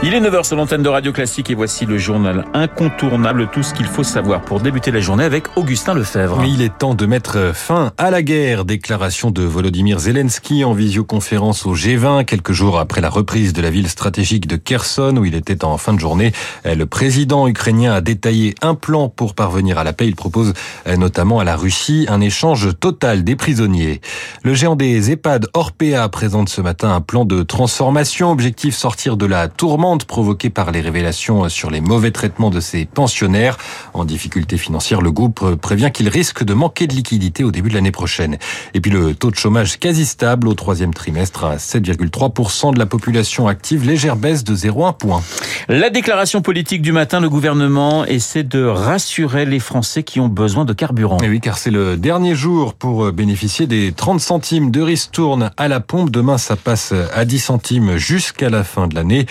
Il est 9h sur l'antenne de Radio Classique et voici le journal incontournable, tout ce qu'il faut savoir pour débuter la journée avec Augustin Lefebvre. il est temps de mettre fin à la guerre. Déclaration de Volodymyr Zelensky en visioconférence au G20 quelques jours après la reprise de la ville stratégique de Kherson où il était en fin de journée. Le président ukrainien a détaillé un plan pour parvenir à la paix. Il propose notamment à la Russie un échange total des prisonniers. Le géant des EHPAD Orpea présente ce matin un plan de transformation. Objectif sortir de la tourmente provoquée par les révélations sur les mauvais traitements de ses pensionnaires. En difficulté financière, le groupe prévient qu'il risque de manquer de liquidité au début de l'année prochaine. Et puis le taux de chômage quasi stable au troisième trimestre à 7,3% de la population active, légère baisse de 0,1 point. La déclaration politique du matin, le gouvernement essaie de rassurer les Français qui ont besoin de carburant. Et oui, car c'est le dernier jour pour bénéficier des 30 centimes de ristourne à la pompe. Demain, ça passe à 10 centimes jusqu'à la fin de l'année.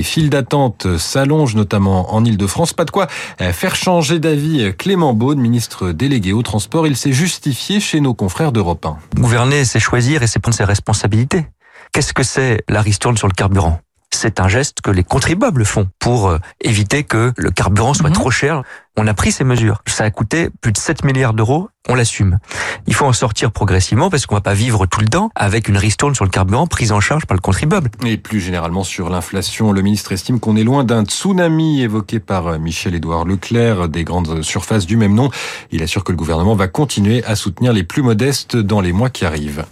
Les files d'attente s'allongent, notamment en Ile-de-France. Pas de quoi faire changer d'avis Clément Beaune, ministre délégué au transport. Il s'est justifié chez nos confrères d'Europe 1. Gouverner, c'est choisir et c'est prendre ses responsabilités. Qu'est-ce que c'est la ristourne sur le carburant? C'est un geste que les contribuables font pour euh, éviter que le carburant soit mhm. trop cher. On a pris ces mesures. Ça a coûté plus de 7 milliards d'euros. On l'assume. Il faut en sortir progressivement parce qu'on va pas vivre tout le temps avec une ristourne sur le carburant prise en charge par le contribuable. Et plus généralement sur l'inflation, le ministre estime qu'on est loin d'un tsunami évoqué par euh, Michel-Édouard Leclerc des grandes surfaces du même nom. Il assure que le gouvernement va continuer à soutenir les plus modestes dans les mois qui arrivent.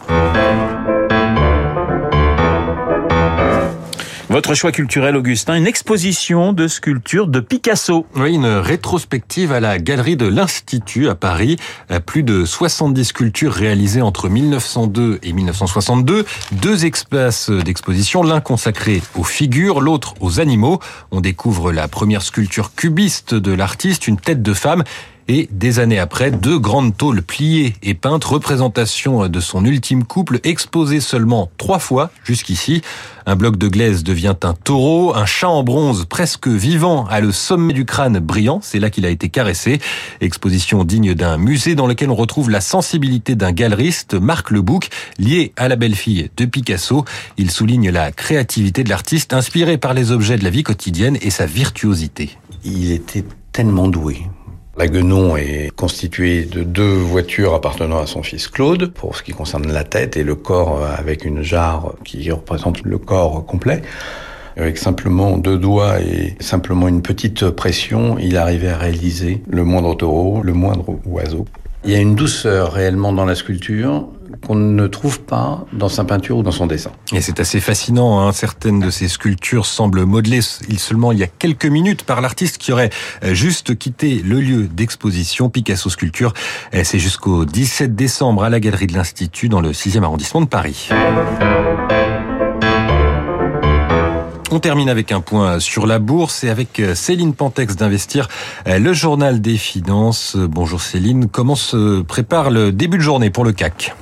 Votre choix culturel, Augustin, une exposition de sculptures de Picasso. Oui, une rétrospective à la galerie de l'Institut à Paris. Plus de 70 sculptures réalisées entre 1902 et 1962. Deux espaces d'exposition, l'un consacré aux figures, l'autre aux animaux. On découvre la première sculpture cubiste de l'artiste, une tête de femme et des années après, deux grandes tôles pliées et peintes, représentation de son ultime couple, exposée seulement trois fois jusqu'ici. Un bloc de glaise devient un taureau, un chat en bronze presque vivant a le sommet du crâne brillant, c'est là qu'il a été caressé. Exposition digne d'un musée dans lequel on retrouve la sensibilité d'un galeriste, Marc Lebouc, lié à la belle-fille de Picasso. Il souligne la créativité de l'artiste, inspiré par les objets de la vie quotidienne et sa virtuosité. Il était tellement doué la Guenon est constituée de deux voitures appartenant à son fils Claude, pour ce qui concerne la tête et le corps avec une jarre qui représente le corps complet. Avec simplement deux doigts et simplement une petite pression, il arrivait à réaliser le moindre taureau, le moindre oiseau. Il y a une douceur réellement dans la sculpture, qu'on ne trouve pas dans sa peinture ou dans son dessin. Et c'est assez fascinant, hein. certaines de ces sculptures semblent modelées seulement il y a quelques minutes par l'artiste qui aurait euh, juste quitté le lieu d'exposition. Picasso Sculpture, euh, c'est jusqu'au 17 décembre à la Galerie de l'Institut dans le 6e arrondissement de Paris. On termine avec un point sur la bourse et avec euh, Céline Pantex d'Investir, le journal des finances. Bonjour Céline, comment se prépare le début de journée pour le CAC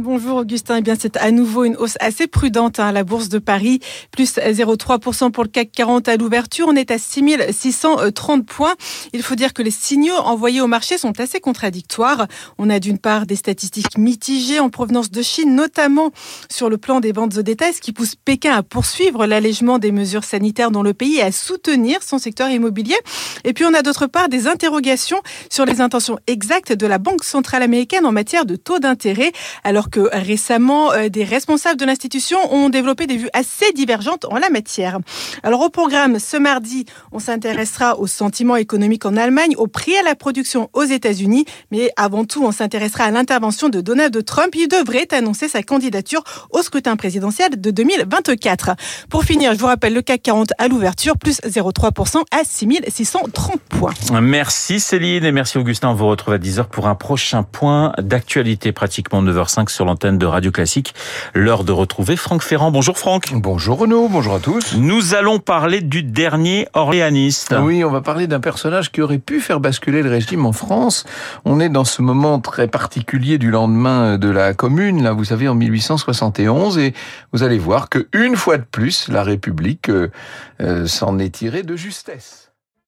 Bonjour Augustin, eh bien c'est à nouveau une hausse assez prudente à hein, la Bourse de Paris, plus 0,3% pour le CAC 40 à l'ouverture, on est à 6630 points. Il faut dire que les signaux envoyés au marché sont assez contradictoires. On a d'une part des statistiques mitigées en provenance de Chine, notamment sur le plan des ventes au détail, ce qui pousse Pékin à poursuivre l'allègement des mesures sanitaires dans le pays et à soutenir son secteur immobilier. Et puis on a d'autre part des interrogations sur les intentions exactes de la Banque centrale américaine en matière de taux d'intérêt. Alors alors que récemment, euh, des responsables de l'institution ont développé des vues assez divergentes en la matière. Alors au programme, ce mardi, on s'intéressera au sentiment économique en Allemagne, au prix à la production aux États-Unis, mais avant tout, on s'intéressera à l'intervention de Donald Trump. Il devrait annoncer sa candidature au scrutin présidentiel de 2024. Pour finir, je vous rappelle le CAC 40 à l'ouverture, plus 0,3% à 6630 points. Merci Céline et merci Augustin. On vous retrouve à 10h pour un prochain point d'actualité, pratiquement 9h05 sur l'antenne de Radio Classique. L'heure de retrouver Franck Ferrand. Bonjour Franck. Bonjour Renaud, bonjour à tous. Nous allons parler du dernier orléaniste. Oui, on va parler d'un personnage qui aurait pu faire basculer le régime en France. On est dans ce moment très particulier du lendemain de la Commune, là vous savez en 1871, et vous allez voir que une fois de plus la République euh, euh, s'en est tirée de justesse.